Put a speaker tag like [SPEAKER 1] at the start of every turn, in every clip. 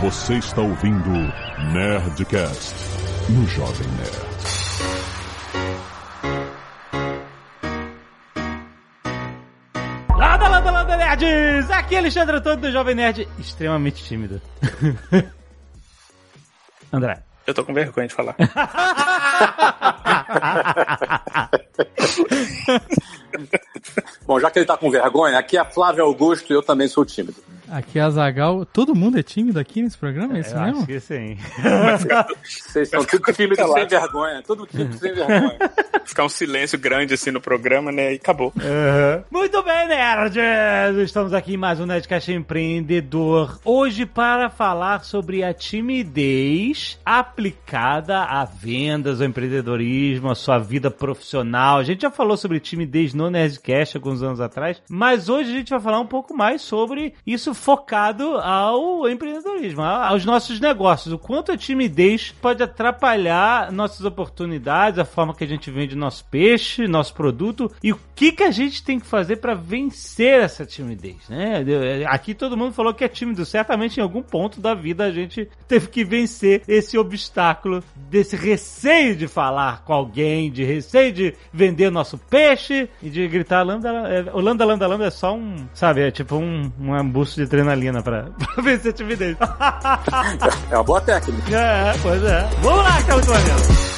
[SPEAKER 1] Você está ouvindo Nerdcast no Jovem Nerd.
[SPEAKER 2] Landa, landa, landa, nerds! Aqui é Alexandre Antônio do Jovem Nerd, extremamente tímido. André.
[SPEAKER 3] Eu tô com vergonha de falar.
[SPEAKER 4] Bom, já que ele tá com vergonha, aqui é Flávio Augusto e eu também sou tímido.
[SPEAKER 5] Aqui é a Zagal. Todo mundo é tímido aqui nesse programa? É isso
[SPEAKER 2] Eu
[SPEAKER 5] mesmo?
[SPEAKER 2] acho que sim.
[SPEAKER 4] Vocês são tudo tímidos sem vergonha. Tudo tímido sem vergonha.
[SPEAKER 3] Ficar um silêncio grande assim no programa, né? E acabou.
[SPEAKER 2] Muito bem, nerds! Estamos aqui em mais um Nerdcast Empreendedor. Hoje para falar sobre a timidez aplicada a vendas, ao empreendedorismo, a sua vida profissional. A gente já falou sobre timidez no Nerdcast alguns anos atrás, mas hoje a gente vai falar um pouco mais sobre isso focado ao empreendedorismo, aos nossos negócios. O quanto a timidez pode atrapalhar nossas oportunidades, a forma que a gente vende nosso peixe, nosso produto e o que, que a gente tem que fazer para vencer essa timidez, né? Aqui todo mundo falou que é tímido, certamente em algum ponto da vida a gente teve que vencer esse obstáculo desse receio de falar com alguém, de receio de vender nosso peixe e de gritar lambda, é, o lambda lambda lambda é só um, sabe, é tipo um, um boost de adrenalina pra, pra vencer a timidez.
[SPEAKER 4] É uma boa técnica.
[SPEAKER 2] é, pois é. Vamos lá, que é muito maneiro.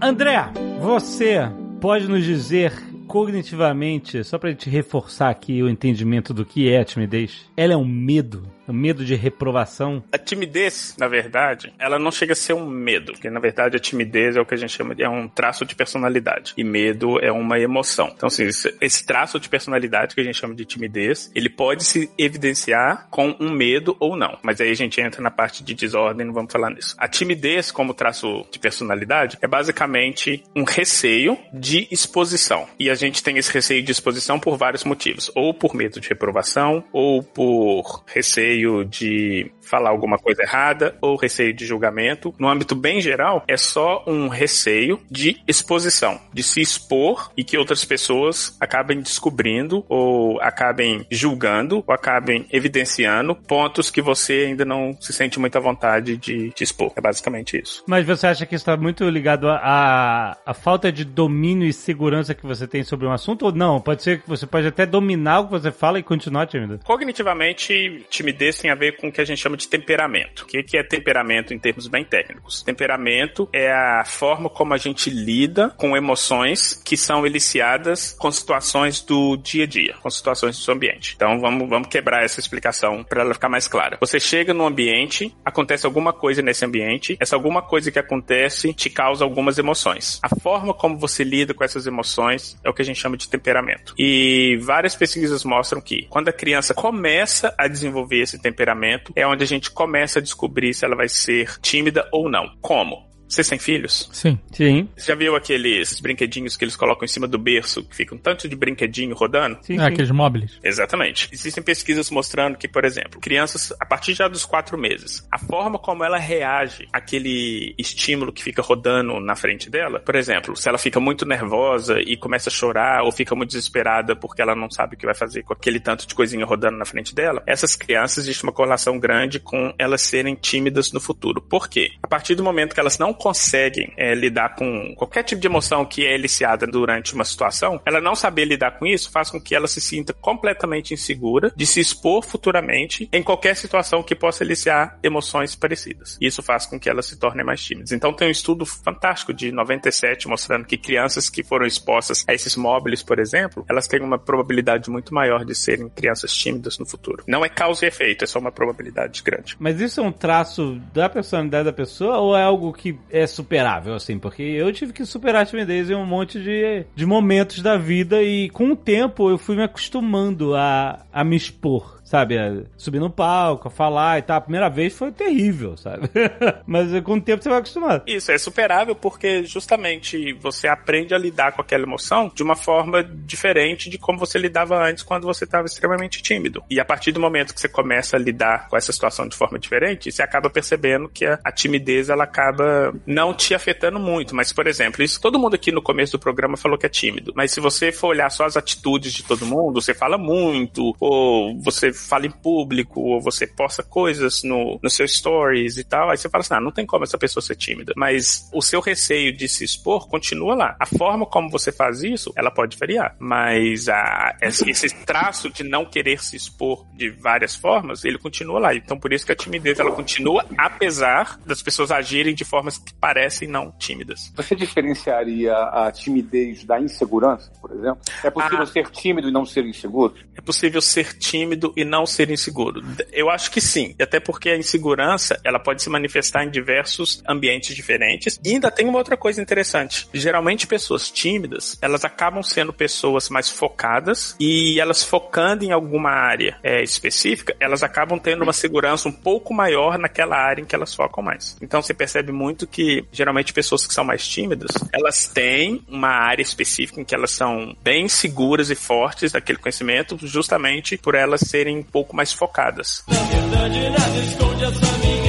[SPEAKER 2] André, você pode nos dizer cognitivamente, só pra gente reforçar aqui o entendimento do que é a timidez, ela é um medo, medo de reprovação.
[SPEAKER 3] A timidez, na verdade, ela não chega a ser um medo, porque na verdade a timidez é o que a gente chama de é um traço de personalidade e medo é uma emoção. Então, assim, esse- traço de personalidade que a gente chama de timidez, ele pode se evidenciar com um medo ou não. Mas aí a gente entra na parte de desordem, não vamos falar nisso. A timidez, como traço de personalidade, é basicamente um receio de exposição. E a gente tem esse receio de exposição por vários motivos, ou por medo de reprovação, ou por receio de falar alguma coisa errada, ou receio de julgamento. No âmbito bem geral, é só um receio de exposição, de se expor e que outras pessoas acabem descobrindo, ou acabem julgando, ou acabem evidenciando pontos que você ainda não se sente muita vontade de, de expor. É basicamente isso.
[SPEAKER 2] Mas você acha que isso está muito ligado à à falta de domínio e segurança que você tem sobre um assunto? Ou não? Pode ser que você pode até dominar o que você fala e continuar tímido.
[SPEAKER 3] Cognitivamente, timidez tem a ver com o que a gente chama de temperamento. O que é temperamento em termos bem técnicos? Temperamento é a forma como a gente lida com emoções que são eliciadas com situações do dia a dia, com situações do seu ambiente. Então vamos, vamos quebrar essa explicação para ela ficar mais clara. Você chega num ambiente, acontece alguma coisa nesse ambiente, essa alguma coisa que acontece te causa algumas emoções. A forma como você lida com essas emoções é o que a gente chama de temperamento. E várias pesquisas mostram que quando a criança começa a desenvolver esse temperamento, é onde a gente começa a descobrir se ela vai ser tímida ou não. Como? Vocês têm filhos?
[SPEAKER 5] Sim.
[SPEAKER 2] Sim.
[SPEAKER 3] Você já viu aqueles brinquedinhos que eles colocam em cima do berço, que fica um tanto de brinquedinho rodando?
[SPEAKER 2] Sim,
[SPEAKER 5] É,
[SPEAKER 2] sim.
[SPEAKER 5] aqueles móveis.
[SPEAKER 3] Exatamente. Existem pesquisas mostrando que, por exemplo, crianças, a partir já dos quatro meses, a forma como ela reage àquele estímulo que fica rodando na frente dela, por exemplo, se ela fica muito nervosa e começa a chorar ou fica muito desesperada porque ela não sabe o que vai fazer com aquele tanto de coisinha rodando na frente dela, essas crianças existe uma correlação grande com elas serem tímidas no futuro. Por quê? A partir do momento que elas não conseguem é, lidar com qualquer tipo de emoção que é eliciada durante uma situação, ela não saber lidar com isso faz com que ela se sinta completamente insegura de se expor futuramente em qualquer situação que possa eliciar emoções parecidas. Isso faz com que elas se tornem mais tímidas. Então tem um estudo fantástico de 97 mostrando que crianças que foram expostas a esses móveis, por exemplo, elas têm uma probabilidade muito maior de serem crianças tímidas no futuro. Não é causa e efeito, é só uma probabilidade grande.
[SPEAKER 2] Mas isso é um traço da personalidade da pessoa ou é algo que é superável, assim? Porque eu tive que superar a timidez em um monte de, de momentos da vida e com o tempo eu fui me acostumando a, a me expor. Sabe? A subir no palco, falar e tal. A primeira vez foi terrível, sabe? Mas com o tempo você vai acostumado.
[SPEAKER 3] Isso, é superável porque justamente você aprende a lidar com aquela emoção de uma forma diferente de como você lidava antes quando você estava extremamente tímido. E a partir do momento que você começa a lidar com essa situação de forma diferente, você acaba percebendo que a, a timidez ela acaba não te afetando muito. Mas, por exemplo, isso todo mundo aqui no começo do programa falou que é tímido. Mas se você for olhar só as atitudes de todo mundo, você fala muito, ou você fala em público, ou você posta coisas no, no seu stories e tal. Aí você fala assim: ah, não tem como essa pessoa ser tímida. Mas o seu receio de se expor continua lá. A forma como você faz isso, ela pode variar. Mas a, esse traço de não querer se expor de várias formas, ele continua lá. Então por isso que a timidez ela continua, apesar das pessoas agirem de formas que parecem não tímidas.
[SPEAKER 4] Você diferenciaria a timidez da insegurança, por exemplo? É possível ah, ser tímido e não ser inseguro?
[SPEAKER 3] É possível ser tímido e não ser inseguro. Eu acho que sim. Até porque a insegurança, ela pode se manifestar em diversos ambientes diferentes. E ainda tem uma outra coisa interessante. Geralmente pessoas tímidas, elas acabam sendo pessoas mais focadas e elas focando em alguma área é, específica, elas acabam tendo uma segurança um pouco maior naquela área em que elas focam mais. Então você percebe muito que geralmente pessoas que são mais tímidas, elas têm uma área específica em que elas são bem seguras e fortes daquele conhecimento, justamente por elas serem um pouco mais focadas. Na verdade, nada esconde essa minha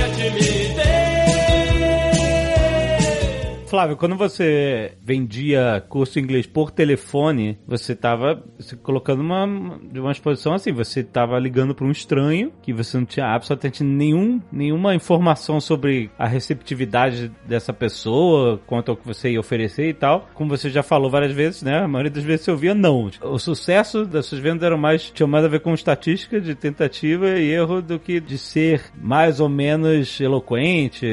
[SPEAKER 2] Flávio, quando você vendia curso inglês por telefone, você estava colocando uma, uma exposição assim, você estava ligando para um estranho que você não tinha absolutamente nenhum, nenhuma informação sobre a receptividade dessa pessoa, quanto ao que você ia oferecer e tal. Como você já falou várias vezes, né? A maioria das vezes você ouvia não. O sucesso das suas vendas era mais, tinha mais a ver com estatística de tentativa e erro do que de ser mais ou menos eloquente.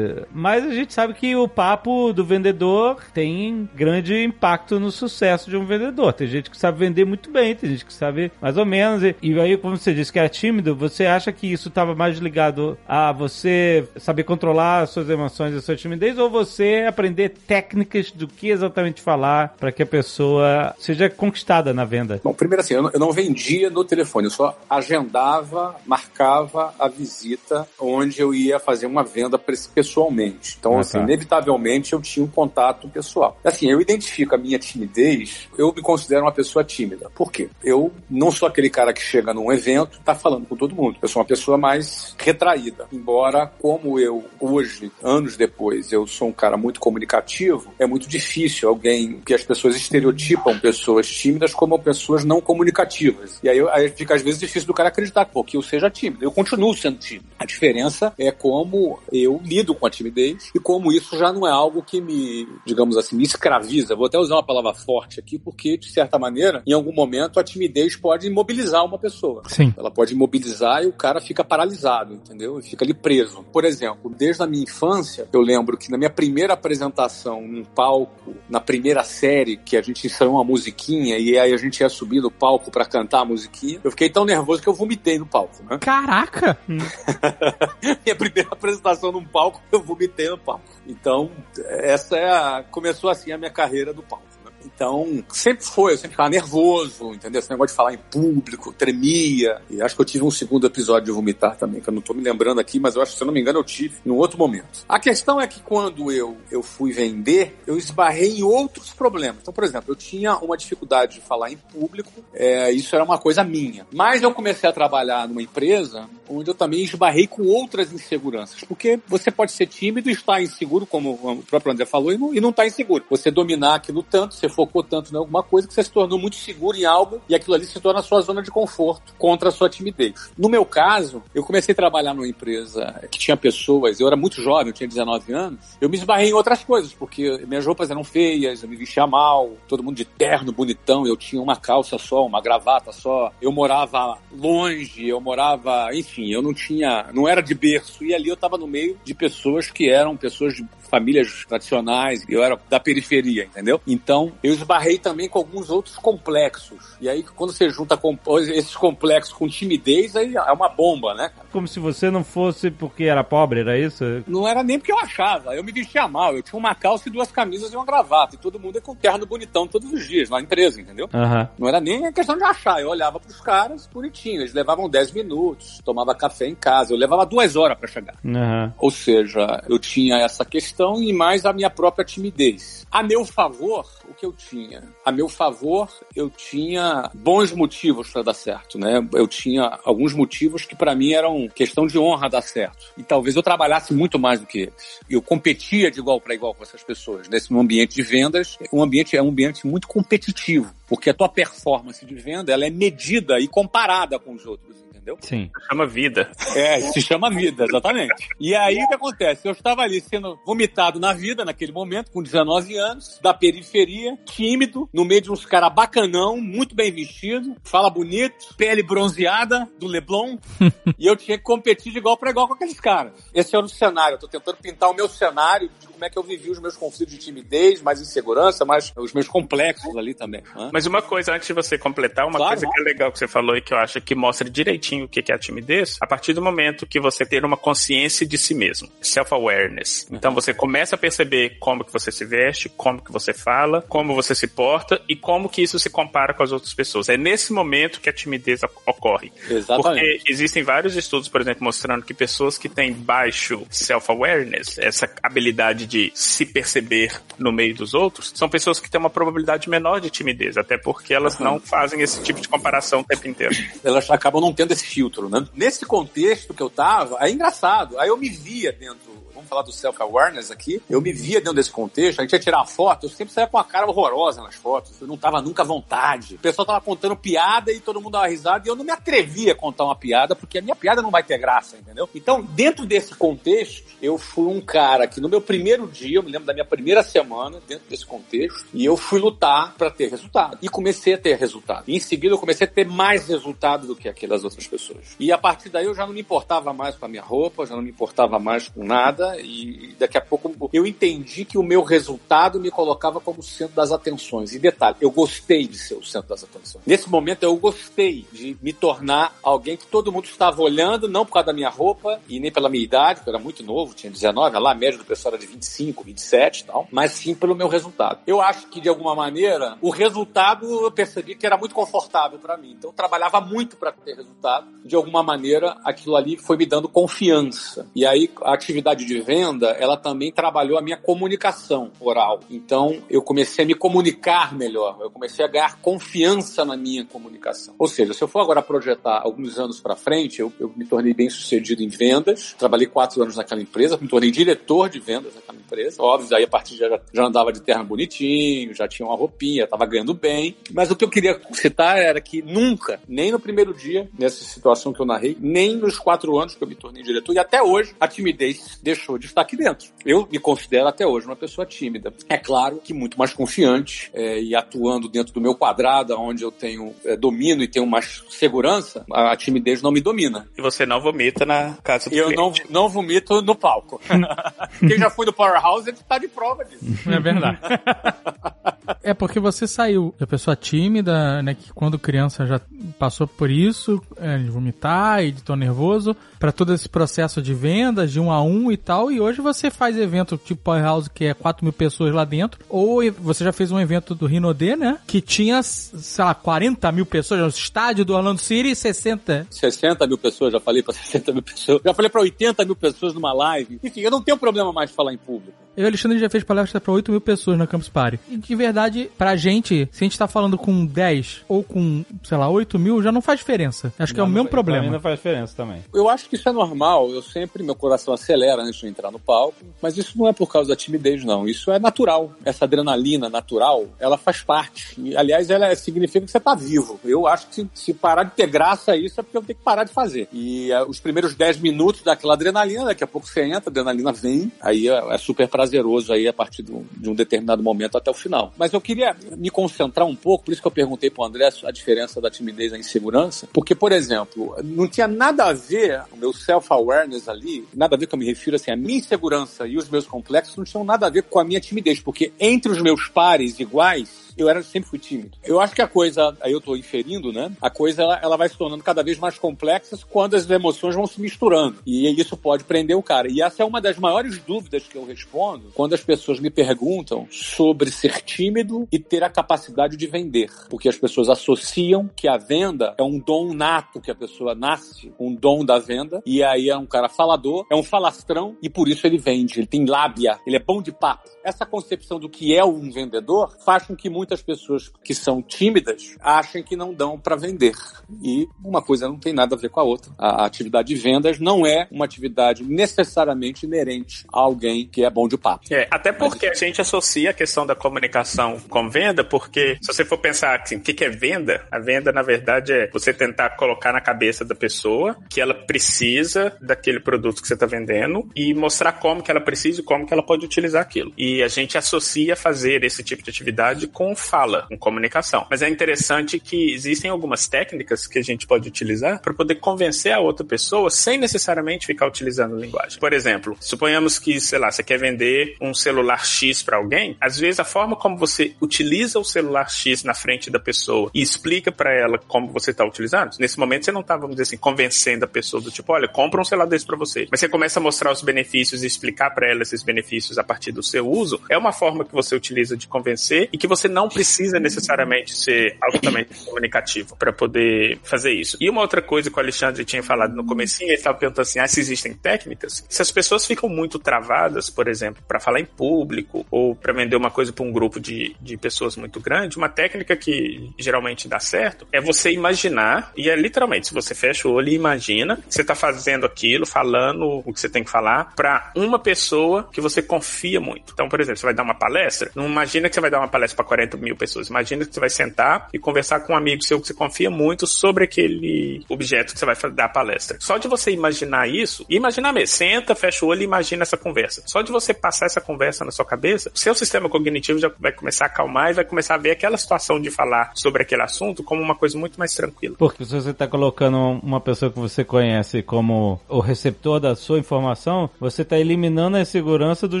[SPEAKER 2] Mas a gente sabe que o papo do vendedor tem grande impacto no sucesso de um vendedor. Tem gente que sabe vender muito bem, tem gente que sabe mais ou menos. E, e aí, como você disse que era tímido, você acha que isso estava mais ligado a você saber controlar as suas emoções e a sua timidez ou você aprender técnicas do que exatamente falar para que a pessoa seja conquistada na venda?
[SPEAKER 4] Bom, primeiro assim, eu não, eu não vendia no telefone, eu só agendava, marcava a visita onde eu ia fazer uma venda pessoalmente. Então, ah, assim, tá. inevitavelmente eu tinha um contato pessoal. Assim, eu identifico a minha timidez, eu me considero uma pessoa tímida. Por quê? Eu não sou aquele cara que chega num evento e tá falando com todo mundo. Eu sou uma pessoa mais retraída. Embora, como eu hoje, anos depois, eu sou um cara muito comunicativo, é muito difícil alguém que as pessoas estereotipam pessoas tímidas como pessoas não comunicativas. E aí, aí fica às vezes difícil do cara acreditar pô, que eu seja tímido. Eu continuo sendo tímido. A diferença é como eu lido com a timidez e como isso já não é algo que me me, digamos assim, me escraviza. Vou até usar uma palavra forte aqui, porque, de certa maneira, em algum momento, a timidez pode imobilizar uma pessoa.
[SPEAKER 2] Sim.
[SPEAKER 4] Ela pode imobilizar e o cara fica paralisado, entendeu? E fica ali preso. Por exemplo, desde a minha infância, eu lembro que na minha primeira apresentação num palco, na primeira série, que a gente ensaiou uma musiquinha e aí a gente ia subir no palco para cantar a musiquinha, eu fiquei tão nervoso que eu vomitei no palco, né?
[SPEAKER 2] Caraca!
[SPEAKER 4] minha primeira apresentação num palco, eu vomitei no palco. Então, essa essa é a, começou assim a minha carreira do palco. Então, sempre foi, eu sempre ficava nervoso, entendeu? Esse negócio de falar em público, tremia. E acho que eu tive um segundo episódio de vomitar também, que eu não tô me lembrando aqui, mas eu acho que, se eu não me engano, eu tive num outro momento. A questão é que quando eu, eu fui vender, eu esbarrei em outros problemas. Então, por exemplo, eu tinha uma dificuldade de falar em público, é, isso era uma coisa minha. Mas eu comecei a trabalhar numa empresa onde eu também esbarrei com outras inseguranças. Porque você pode ser tímido e estar inseguro, como o próprio André falou, e não, e não tá inseguro. Você dominar aquilo tanto, você tanto em alguma coisa que você se tornou muito seguro em algo e aquilo ali se torna a sua zona de conforto contra a sua timidez. No meu caso, eu comecei a trabalhar numa empresa que tinha pessoas, eu era muito jovem, eu tinha 19 anos, eu me esbarrei em outras coisas, porque minhas roupas eram feias, eu me vestia mal, todo mundo de terno, bonitão, eu tinha uma calça só, uma gravata só, eu morava longe, eu morava, enfim, eu não tinha, não era de berço, e ali eu estava no meio de pessoas que eram pessoas de famílias tradicionais, eu era da periferia, entendeu? Então, eu esbarrei também com alguns outros complexos. E aí, quando você junta esses complexos com timidez, aí é uma bomba, né?
[SPEAKER 2] Como se você não fosse porque era pobre, era isso?
[SPEAKER 4] Não era nem porque eu achava. Eu me vestia mal. Eu tinha uma calça e duas camisas e uma gravata. E todo mundo é com terno bonitão todos os dias, na empresa, entendeu?
[SPEAKER 2] Uhum.
[SPEAKER 4] Não era nem a questão de achar. Eu olhava pros caras bonitinhos. Eles levavam 10 minutos, tomava café em casa. Eu levava duas horas para chegar.
[SPEAKER 2] Uhum.
[SPEAKER 4] Ou seja, eu tinha essa questão e mais a minha própria timidez. A meu favor, o que eu tinha? A meu favor, eu tinha bons motivos para dar certo, né? Eu tinha alguns motivos que para mim eram questão de honra dar certo. E talvez eu trabalhasse muito mais do que eles. Eu competia de igual para igual com essas pessoas. Nesse ambiente de vendas, um ambiente é um ambiente muito competitivo, porque a tua performance de venda ela é medida e comparada com os outros entendeu?
[SPEAKER 2] Sim.
[SPEAKER 3] Se chama vida.
[SPEAKER 4] É, se chama vida, exatamente. E aí o que acontece? Eu estava ali sendo vomitado na vida naquele momento, com 19 anos, da periferia, tímido, no meio de uns caras bacanão, muito bem vestido, fala bonito, pele bronzeada do Leblon, e eu tinha que competir de igual para igual com aqueles caras. Esse era o cenário, eu tô tentando pintar o meu cenário de como é que eu vivi os meus conflitos de timidez, mais insegurança, mais os meus complexos ali também. Né?
[SPEAKER 3] Mas uma coisa, antes de você completar, uma
[SPEAKER 4] Claro,
[SPEAKER 3] coisa
[SPEAKER 4] não.
[SPEAKER 3] que é legal que você falou e que eu acho que mostra direitinho o que é a timidez, a partir do momento que você ter uma consciência de si mesmo, self-awareness. Então você começa a perceber como que você se veste, como que você fala, como você se porta e como que isso se compara com as outras pessoas. É nesse momento que a timidez oc- ocorre.
[SPEAKER 4] Exatamente.
[SPEAKER 3] Porque existem vários estudos, por exemplo, mostrando que pessoas que têm baixo self-awareness, essa habilidade de se perceber no meio dos outros, são pessoas que têm uma probabilidade menor de timidez, até porque elas não fazem esse tipo de comparação o tempo inteiro.
[SPEAKER 4] elas acabam não tendo esse filtro, né? Nesse contexto que eu tava, é engraçado. Aí eu me via dentro, vamos falar do self-awareness aqui, eu me via dentro desse contexto, a gente ia tirar uma foto, eu sempre saía com a cara horrorosa nas fotos, eu não tava nunca à vontade. O pessoal tava contando piada e todo mundo dava risada e eu não me atrevia a contar uma piada, porque a minha piada não vai ter graça, entendeu? Então, dentro desse contexto, eu fui um cara que no meu primeiro dia, eu me lembro da minha primeira semana, dentro desse contexto, e eu fui lutar pra ter resultado. E comecei a ter resultado. E em seguida eu comecei a ter mais resultado do que aquelas outras pessoas. E a partir daí eu já não me importava mais com a minha roupa, já não me importava mais com nada, e daqui a pouco eu entendi que o meu resultado me colocava como centro das atenções. E detalhe, eu gostei de ser o centro das atenções. Nesse momento eu gostei de me tornar alguém que todo mundo estava olhando, não por causa da minha roupa e nem pela minha idade, porque eu era muito novo, tinha 19, lá a média do pessoal era de 25, 27 e tal, mas sim pelo meu resultado. Eu acho que de alguma maneira o resultado eu percebi que era muito confortável para mim. Então eu trabalhava muito para ter resultado. De alguma maneira aquilo ali foi me dando confiança. E aí a atividade de venda, ela também trabalhou a minha comunicação oral. Então eu comecei a me comunicar melhor, eu comecei a ganhar confiança na minha comunicação. Ou seja, se eu for agora projetar alguns anos para frente, eu, eu me tornei bem sucedido em vendas, trabalhei quatro anos naquela empresa, me tornei diretor de vendas naquela empresa. Óbvio, aí a partir já, já andava de terno bonitinho, já tinha uma roupinha, estava ganhando bem. Mas o que eu queria citar era que nunca, nem no primeiro dia, nessa situação que eu narrei, nem nos quatro anos que eu me tornei diretor, e até hoje, a timidez deixou de estar aqui dentro. Eu me considero até hoje uma pessoa tímida. É claro que muito mais confiante é, e atuando dentro do meu quadrado, onde eu tenho é, domínio e tenho mais segurança, a, a timidez não me domina.
[SPEAKER 3] E você não vomita na casa do
[SPEAKER 4] E eu
[SPEAKER 3] cliente.
[SPEAKER 4] não, não vomito no palco. Quem já foi no Powerhouse, ele está de prova disso.
[SPEAKER 5] É verdade. É porque você saiu da pessoa tímida, né, que quando criança já passou por isso, é, de vomitar e de tô nervoso, pra todo esse processo de vendas, de um a um e tal, e hoje você faz evento tipo Powerhouse, que é 4 mil pessoas lá dentro, ou você já fez um evento do Rinodê, né, que tinha, sei lá, 40 mil pessoas, no estádio do Orlando City e 60.
[SPEAKER 4] 60 mil pessoas, já falei para 60 mil pessoas, já falei para 80 mil pessoas numa live. Enfim, eu não tenho problema mais de falar em público.
[SPEAKER 5] Eu e o Alexandre já fez palestra pra 8 mil pessoas na Campus Party. E de verdade, pra gente, se a gente tá falando com 10 ou com, sei lá, 8 mil, já não faz diferença. Acho que é o
[SPEAKER 2] Não,
[SPEAKER 5] mesmo
[SPEAKER 2] não-
[SPEAKER 5] problema.
[SPEAKER 2] não faz diferença também.
[SPEAKER 4] Eu acho que isso é normal, eu sempre, meu coração acelera antes de eu entrar no palco, mas isso não é por causa da timidez, não. Isso é natural. Essa adrenalina natural, ela faz parte. E, aliás, ela é- significa que você tá vivo. Eu acho que se, se parar de ter graça isso é porque eu tenho que parar de fazer. E eh, os primeiros 10 minutos daquela adrenalina, daqui a pouco você entra, a adrenalina vem, aí é, é super prazeroso aí a partir de um determinado momento até o final. Mas eu queria me concentrar um pouco, por isso que eu perguntei pro André a diferença da timidez da insegurança, porque, por exemplo, não tinha nada a ver, o meu self-awareness ali, nada a ver que eu me refiro assim, a minha insegurança e os meus complexos não tinham nada a ver com a minha timidez, porque entre os meus pares iguais, Eu era, sempre fui tímido. Eu acho que a coisa, aí eu tô inferindo, né? A coisa, ela, ela vai se tornando cada vez mais complexa quando as emoções vão se misturando. E isso pode prender o cara. E essa é uma das maiores dúvidas que eu respondo quando as pessoas me perguntam sobre ser tímido e ter a capacidade de vender. Porque as pessoas associam que a venda é um dom nato que a pessoa nasce, um dom da venda, e aí é um cara falador, é um falastrão e por isso ele vende. Ele tem lábia, ele é bom de papo. Essa concepção do que é um vendedor faz com que muitas pessoas que são tímidas achem que não dão para vender. E uma coisa não tem nada a ver com a outra. A atividade de vendas não é uma atividade necessariamente inerente a alguém que é bom de papo.
[SPEAKER 3] É, até porque a gente associa a questão da comunicação com venda, porque se você for pensar assim, o que é venda, a venda na verdade é você tentar colocar na cabeça da pessoa que ela precisa daquele produto que você está vendendo e mostrar como que ela precisa e como que ela pode utilizar aquilo. E a gente associa fazer esse tipo de atividade com fala, com comunicação. Mas é interessante que existem algumas técnicas que a gente pode utilizar para poder convencer a outra pessoa sem necessariamente ficar utilizando linguagem. Por exemplo, suponhamos que, sei lá, você quer vender um celular X para alguém, às vezes a forma como você utiliza o celular X na frente da pessoa e explica para ela como você está utilizando, nesse momento você não está, vamos dizer assim, convencendo a pessoa do tipo, olha, compra um celular desse para você. Mas você começa a mostrar os benefícios e explicar para ela esses benefícios a partir do seu uso, é uma forma que você utiliza de convencer e que você não precisa necessariamente ser altamente comunicativo para poder fazer isso. E uma outra coisa que o Alexandre tinha falado no comecinho, ele estava perguntando assim, ah, se existem técnicas? Se as pessoas ficam muito travadas, por exemplo, para falar em público ou para vender uma coisa para um grupo de, de pessoas muito grande, uma técnica que geralmente dá certo é você imaginar, e é literalmente, se você fecha o olho e imagina, você está fazendo aquilo, falando o que você tem que falar para uma pessoa que você confia muito. Então, por exemplo, você vai dar uma palestra, não imagina que você vai dar uma palestra para 40 mil pessoas, imagina que você vai sentar e conversar com um amigo seu que você confia muito sobre aquele objeto que você vai dar a palestra. Só de você imaginar isso, imaginar mesmo, senta, fecha o olho e imagina essa conversa. Só de você passar essa conversa na sua cabeça, o seu sistema cognitivo já vai começar a acalmar e vai começar a ver aquela situação de falar sobre aquele assunto como uma coisa muito mais tranquila.
[SPEAKER 2] Porque se você está colocando uma pessoa que você conhece como o receptor da sua informação, você está eliminando a insegurança do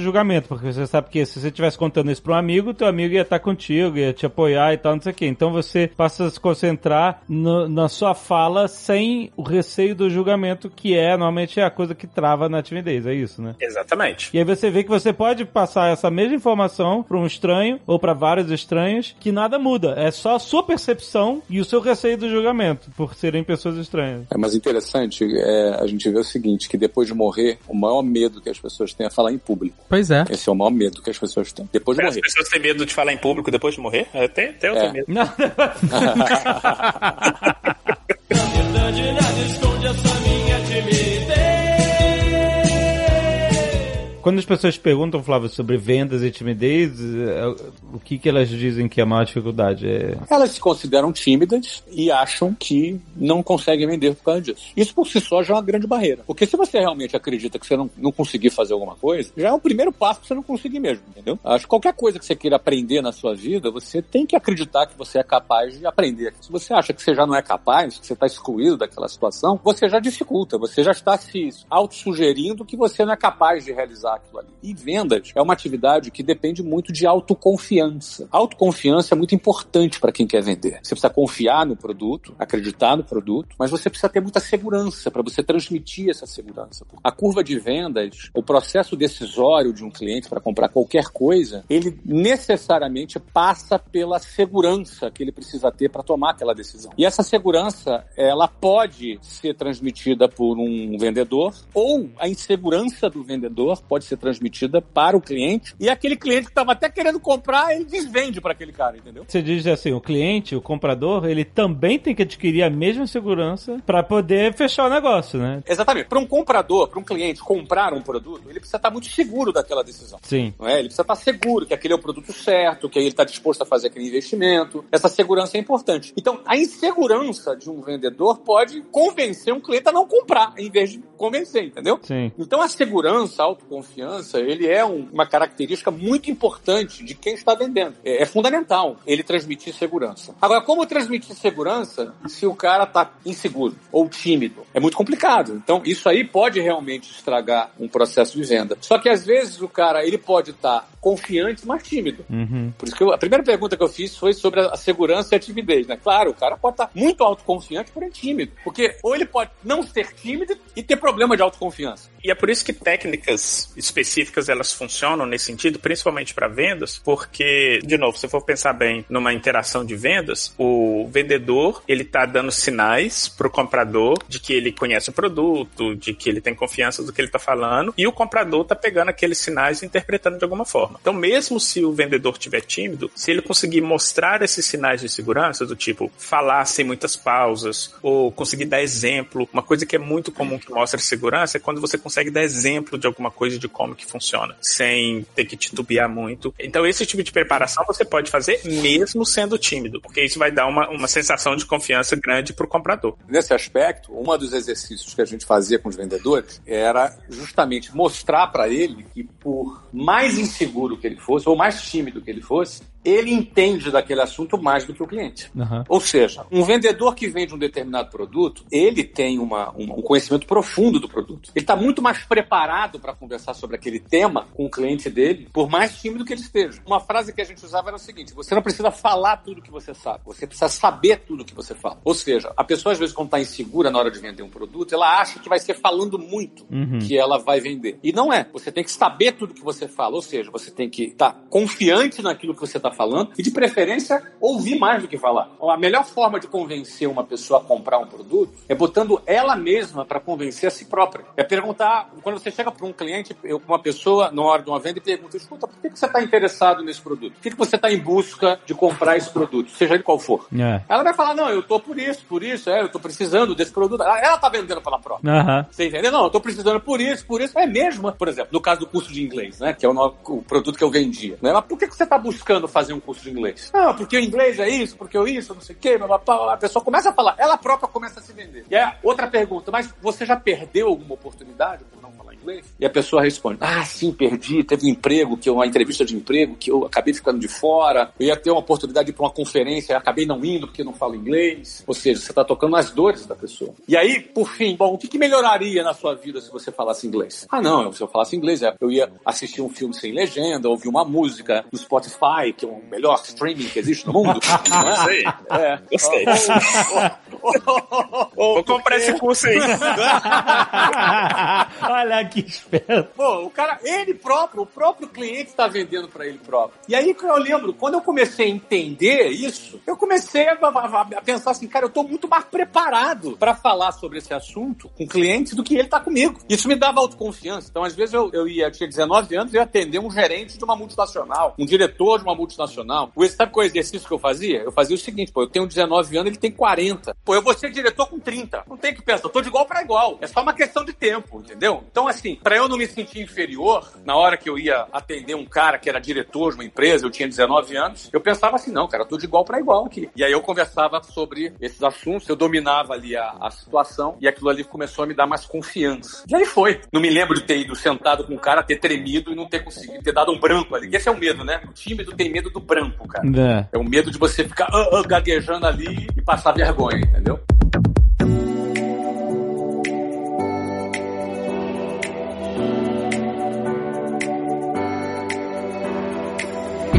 [SPEAKER 2] julgamento, porque você sabe que se você estivesse contando isso para um amigo, teu amigo ia estar tá contigo, ia te apoiar e tal, não sei o quê. Então você passa a se concentrar no, na sua fala sem o receio do julgamento, que é normalmente a coisa que trava na timidez, é isso, né?
[SPEAKER 3] Exatamente.
[SPEAKER 2] E aí você vê que você pode passar essa mesma informação para um estranho ou para vários estranhos, que nada muda. É só a sua percepção e o seu receio do julgamento, por serem pessoas estranhas.
[SPEAKER 4] É, mas interessante é, a gente vê o seguinte, que depois de morrer, o maior medo que as pessoas têm é falar em público.
[SPEAKER 5] Pois é.
[SPEAKER 4] Esse é o maior medo que as pessoas têm. Depois de
[SPEAKER 3] As
[SPEAKER 4] morrer.
[SPEAKER 3] pessoas têm medo de falar em público depois de morrer? Até, até eu
[SPEAKER 4] É.
[SPEAKER 3] tenho medo.
[SPEAKER 2] Não, Quando as pessoas perguntam, Flávio, sobre vendas e timidez, é, o que, que elas dizem que é a maior dificuldade? É...
[SPEAKER 4] Elas se consideram tímidas e acham que não conseguem vender por causa disso. Isso por si só já é uma grande barreira. Porque se você realmente acredita que você não, não conseguir fazer alguma coisa, já é o primeiro passo para você não conseguir mesmo, entendeu? Acho que qualquer coisa que você queira aprender na sua vida, você tem que acreditar que você é capaz de aprender. Se você acha que você já não é capaz, que você está excluído daquela situação, você já dificulta, você já está se auto-sugerindo que você não é capaz de realizar aquilo ali. E vendas é uma atividade que depende muito de autoconfiança. Autoconfiança é muito importante para quem quer vender. Você precisa confiar no produto, acreditar no produto, mas você precisa ter muita segurança para você transmitir essa segurança. A curva de vendas, o processo decisório de um cliente para comprar qualquer coisa, ele necessariamente passa pela segurança que ele precisa ter para tomar aquela decisão. E essa segurança, ela pode ser transmitida por um vendedor ou a insegurança do vendedor pode ser transmitida para o cliente e aquele cliente que estava até querendo comprar, ele desvende para aquele cara, entendeu?
[SPEAKER 2] Você diz assim, o cliente, o comprador, ele também tem que adquirir a mesma segurança para poder fechar o negócio, né?
[SPEAKER 4] Exatamente. Para um comprador, para um cliente comprar um produto, ele precisa estar muito seguro daquela decisão.
[SPEAKER 2] Sim.
[SPEAKER 4] Não é? Ele precisa estar seguro que aquele é o produto certo, que ele está disposto a fazer aquele investimento. Essa segurança é importante. Então, a insegurança de um vendedor pode convencer um cliente a não comprar, em vez de convencer, entendeu?
[SPEAKER 2] Sim.
[SPEAKER 4] Então, a segurança, a autoconfiança, ele é um- uma característica muito importante de quem está vendendo. É, é fundamental ele transmitir segurança. Agora, como transmitir segurança se o cara está inseguro ou tímido? É muito complicado. Então, isso aí pode realmente estragar um processo de venda. Só que às vezes o cara, ele pode estar confiante, mas tímido.
[SPEAKER 2] Uhum.
[SPEAKER 4] Por isso que eu- a primeira pergunta que eu fiz foi sobre a, a segurança e a timidez, né? Claro, o cara pode estar muito autoconfiante, porém tímido. Porque ou ele pode não ser tímido e ter problema de autoconfiança.
[SPEAKER 3] E é por isso que técnicas específicas elas funcionam nesse sentido, principalmente para vendas, porque, de novo, se for pensar bem numa interação de vendas, o vendedor ele tá dando sinais pro comprador de que ele conhece o produto, de que ele tem confiança do que ele tá falando, e o comprador tá pegando aqueles sinais e interpretando de alguma forma. Então, mesmo se o vendedor tiver tímido, se ele conseguir mostrar esses sinais de segurança, do tipo falar sem muitas pausas, ou conseguir dar exemplo, uma coisa que é muito comum que mostra segurança é quando você consegue dar exemplo de alguma coisa de como que funciona, sem ter que titubear muito. Então, esse tipo de preparação você pode fazer mesmo sendo tímido, porque isso vai dar uma, uma sensação de confiança grande pro comprador.
[SPEAKER 4] Nesse aspecto, um dos exercícios que a gente fazia com os vendedores era justamente mostrar para ele que, por mais inseguro que ele fosse, ou mais tímido que ele fosse, ele entende daquele assunto mais do que o cliente.
[SPEAKER 2] Uhum.
[SPEAKER 4] Ou seja, um vendedor que vende um determinado produto, ele tem uma, uma- um conhecimento profundo do produto. Ele está muito mais preparado para conversar sobre aquele tema com o cliente dele, por mais tímido que ele esteja. Uma frase que a gente usava era o seguinte: você não precisa falar tudo que você sabe, você precisa saber tudo que você fala. Ou seja, a pessoa às vezes quando está insegura na hora de vender um produto, ela acha que vai ser falando muito que ela vai vender. E não é. Você tem que saber tudo que você fala. Ou seja, você tem que estar confiante naquilo que você está falando e, de preferência, ouvir mais do que falar. A melhor forma de convencer uma pessoa a comprar um produto é botando ela mesma para convencer a si própria. É perguntar, quando você chega para um cliente, uma pessoa, na hora de uma venda, e pergunta: escuta, por que que você está interessado nesse produto? Por que que você está em busca de comprar esse produto, seja ele qual for?
[SPEAKER 2] É.
[SPEAKER 4] Ela vai falar: não, eu tô por isso, por isso, é, eu tô precisando desse produto. Ela, ela tá vendendo pela própria. Você entendeu? Não, eu tô precisando por isso, por isso. É mesmo, por exemplo, no caso do curso de inglês, né? Que é o, o produto que eu vendia. Né? Mas por que, que você tá buscando fazer um curso de inglês? Não, porque o inglês é isso, porque eu isso, não sei o quê, blá, blá, blá. a pessoa começa a falar, ela própria começa a se vender. E é outra pergunta, mas você já perdeu alguma oportunidade por não falar inglês? E a pessoa responde, ah, sim, perdi, teve um emprego, que eu- uma entrevista de emprego, que eu acabei ficando de fora, eu ia ter uma oportunidade de ir pra uma conferência, eu acabei não indo porque eu não falo inglês. Ou seja, você tá tocando nas dores da pessoa. E aí, por fim, bom, o que, que melhoraria na sua vida se você falasse inglês? Ah, não, se eu falasse inglês, é, eu ia assistir um filme sem legenda, ouvir uma música no Spotify, que é o melhor streaming que existe no mundo. não?
[SPEAKER 3] Sei.
[SPEAKER 4] É.
[SPEAKER 3] Gostei.
[SPEAKER 4] Ou- ou- ou-
[SPEAKER 3] Vou comprar esse curso aí.
[SPEAKER 2] Olha que esperto.
[SPEAKER 4] Pô, o cara, ele próprio, o próprio cliente está vendendo para ele próprio. E aí que eu lembro, quando eu comecei a entender isso, eu comecei a, a- a pensar assim, cara, eu tô muito mais preparado para falar sobre esse assunto com clientes do que ele tá comigo. Isso me dava autoconfiança. Então, às vezes eu, eu ia, eu tinha 19 anos, eu ia atender um gerente de uma multinacional, um diretor de uma multinacional. O, sabe qual é o exercício que eu fazia? Eu fazia o seguinte, pô, eu tenho 19 anos, ele tem 40. Pô, eu vou ser diretor com 30. Não tem que pensar, eu tô de igual para igual. É só uma questão de tempo, entendeu? Então, assim, para eu não me sentir inferior, na hora que eu ia atender um cara que era diretor de uma empresa, eu tinha 19 anos, eu pensava assim, não, cara, eu tô de igual para igual aqui. E aí eu conversava sobre esses assuntos, eu dominava ali a, a situação e aquilo ali começou a me dar mais confiança. E aí foi. Não me lembro de ter ido sentado com um cara, ter tremido e não ter conseguido, ter dado um branco ali. Esse é o medo, né? O tímido tem medo do branco, cara.
[SPEAKER 2] É.
[SPEAKER 4] É o medo de você ficar ah, ah, gaguejando ali e passar vergonha, entendeu?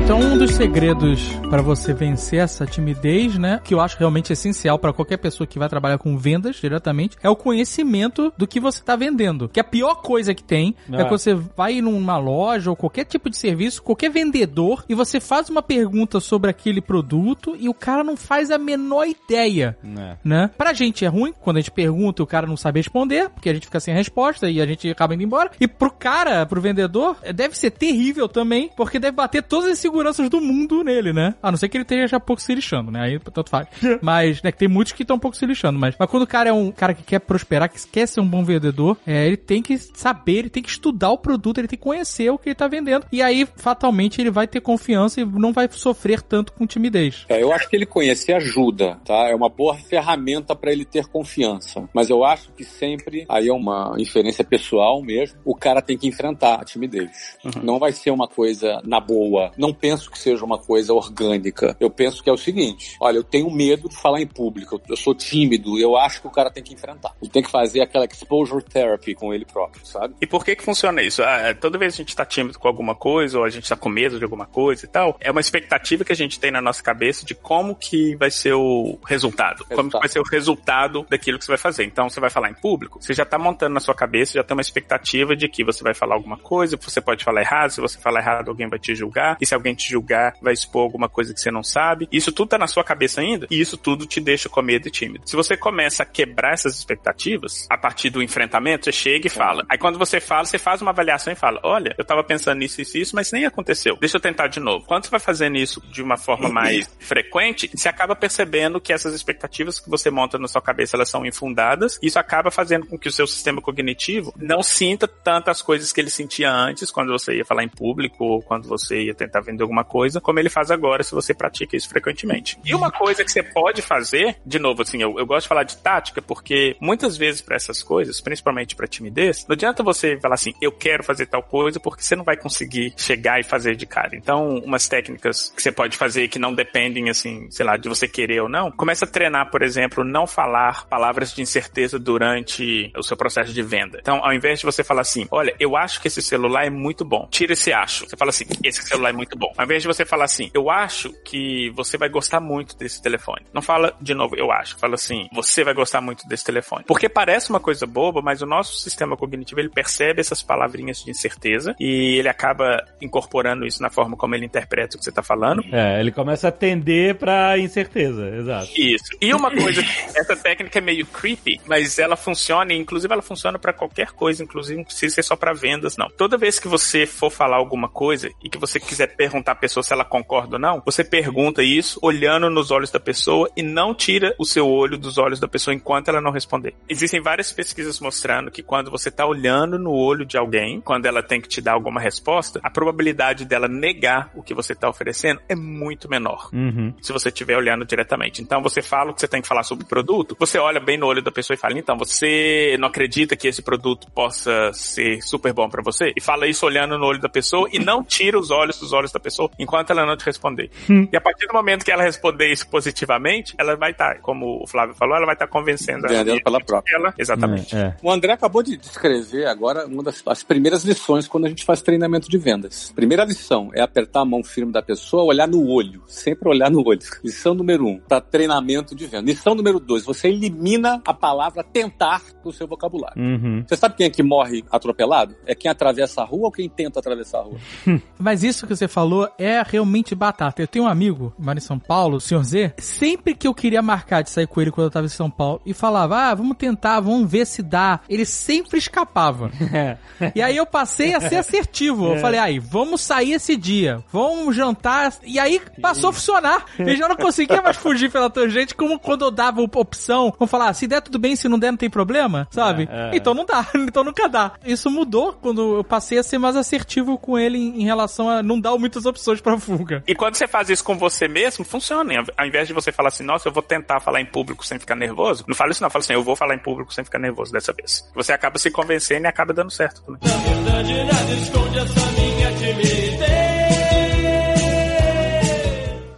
[SPEAKER 5] Então, um dos segredos para você vencer essa timidez, né, que eu acho realmente essencial para qualquer pessoa que vai trabalhar com vendas diretamente, é o conhecimento do que você está vendendo. Que a pior coisa que tem é,
[SPEAKER 2] É.
[SPEAKER 5] que você vai numa loja ou qualquer tipo de serviço, qualquer vendedor, e você faz uma pergunta sobre aquele produto e o cara não faz a menor ideia
[SPEAKER 2] É.
[SPEAKER 5] né? Pra gente é ruim quando a gente pergunta e o cara não sabe responder, porque a gente fica sem resposta e a gente acaba indo embora. E pro cara, pro vendedor, eh, deve ser terrível também, porque deve bater todas as seguranças do mundo nele, né? A não ser que ele esteja já pouco se lixando, né? Aí tanto faz. mas, né, que tem muitos que estão um pouco se lixando, mas, mas quando o cara é um cara que quer prosperar, que quer ser um bom vendedor, é, ele tem que saber, ele tem que estudar o produto, ele tem que conhecer o que ele tá vendendo. E aí, fatalmente, ele vai ter confiança e não vai sofrer tanto com timidez.
[SPEAKER 4] É, eu acho que ele conhecer ajuda, tá? É uma boa ferramenta para ele ter confiança. Mas eu acho que sempre, aí é uma inferência pessoal mesmo, o cara tem que enfrentar a timidez. Não vai ser uma coisa na boa. Não penso que seja uma coisa orgânica. Eu penso que é o seguinte: olha, eu tenho medo de falar em público, eu sou tímido, eu acho que o cara tem que enfrentar. Ele tem que fazer aquela exposure therapy com ele próprio, sabe?
[SPEAKER 3] E por que que funciona isso? Ah, toda vez que a gente tá tímido com alguma coisa, ou a gente tá com medo de alguma coisa e tal, é uma expectativa que a gente tem na nossa cabeça de como que vai ser o resultado. resultado. Como que vai ser o resultado daquilo que você vai fazer. Então, você vai falar em público, você já tá montando na sua cabeça, já tem uma expectativa de que você vai falar alguma coisa, você pode falar errado, se você falar errado, alguém vai te julgar, e se alguém te julgar, vai expor alguma coisa que você não sabe. Isso tudo tá na sua cabeça ainda, e isso tudo te deixa com medo e tímido. Se você começa a quebrar essas expectativas, a partir do enfrentamento, você chega e fala. Aí quando você fala, você faz uma avaliação e fala: olha, eu tava pensando nisso, isso, isso, mas nem aconteceu. Deixa eu tentar de novo. Quando você vai fazendo isso de uma forma mais frequente, você acaba percebendo que essas expectativas que você monta na sua cabeça, elas são infundadas. Isso acaba fazendo com que o seu sistema cognitivo não sinta tantas coisas que ele sentia antes, quando você ia falar em público ou quando você ia tentar vender alguma coisa, como ele faz agora se você pratica isso frequentemente. E uma coisa que você pode fazer, de novo, assim, eu, eu gosto de falar de tática, porque muitas vezes para essas coisas, principalmente para timidez, não adianta você falar assim, eu quero fazer tal coisa, porque você não vai conseguir chegar e fazer de cara. Então, umas técnicas que você pode fazer que não dependem, assim, sei lá, de você querer ou não, começa a treinar, por exemplo, não falar palavras de incerteza durante o seu processo de venda. Então, ao invés de você falar assim, olha, eu acho que esse celular é muito bom, tira esse acho. Você fala assim, esse celular é muito bom. Ao invés de você falar assim, eu acho que você vai gostar muito desse telefone. Não fala de novo, eu acho. Fala assim, você vai gostar muito desse telefone. Porque parece uma coisa boba, mas o nosso sistema cognitivo, ele percebe essas palavrinhas de incerteza e ele acaba incorporando isso na forma como ele interpreta o que você está falando.
[SPEAKER 2] É, ele começa a tender pra incerteza, exato.
[SPEAKER 3] Isso. E uma coisa, essa técnica é meio creepy, mas ela funciona, e inclusive ela funciona para qualquer coisa, inclusive não precisa ser só para vendas, não. Toda vez que você for falar alguma coisa e que você quiser perguntar a pessoa se ela concorda ou não, você pergunta isso olhando nos olhos da pessoa e não tira o seu olho dos olhos da pessoa enquanto ela não responder. Existem várias pesquisas mostrando que quando você tá olhando no olho de alguém, quando ela tem que te dar alguma resposta, a probabilidade dela negar o que você tá oferecendo é muito menor.
[SPEAKER 2] Uhum.
[SPEAKER 3] Se você estiver olhando diretamente. Então você fala o que você tem que falar sobre o produto, você olha bem no olho da pessoa e fala: então, você não acredita que esse produto possa ser super bom para você? E fala isso olhando no olho da pessoa e não tira os olhos dos olhos da pessoa enquanto ela não te responder. E a partir do momento que ela responder isso positivamente, ela vai estar, como o Flávio falou, ela vai estar convencendo ela.
[SPEAKER 4] Vendendo pela própria.
[SPEAKER 3] Ela, exatamente.
[SPEAKER 2] É, é.
[SPEAKER 4] O André acabou de descrever agora uma das as primeiras lições quando a gente faz treinamento de vendas. Primeira lição é apertar a mão firme da pessoa, olhar no olho, sempre olhar no olho. Lição número um, para treinamento de venda. Lição número dois, você elimina a palavra tentar do seu vocabulário.
[SPEAKER 2] Uhum.
[SPEAKER 4] Você sabe quem é que morre atropelado? É quem atravessa a rua ou quem tenta atravessar a rua?
[SPEAKER 5] Mas isso que você falou é realmente batata. Eu tenho um amigo, mora em São Paulo, o senhor Z. Sempre que eu queria marcar de sair com ele quando eu tava em São Paulo e falava, ah, vamos tentar, vamos ver se dá, ele sempre escapava.
[SPEAKER 2] É.
[SPEAKER 5] E aí eu passei a ser assertivo. Eu falei, aí, vamos sair esse dia, vamos jantar. E aí passou a funcionar. Eu já não conseguia mais fugir pela tangente, como quando eu dava opção, vamos falar, se der tudo bem, se não der não tem problema, sabe?
[SPEAKER 2] É, é.
[SPEAKER 5] Então não dá, então nunca dá. Isso mudou quando eu passei a ser mais assertivo com ele em, em relação a não dar muitas opções pra fuga.
[SPEAKER 3] E quando você faz isso com você mesmo, funciona. Ao invés de você falar assim, nossa, eu vou tentar falar em público sem ficar nervoso, não fala isso não, fala assim, eu vou falar em público sem ficar nervoso dessa vez. Você acaba se convencendo e acaba dando certo também.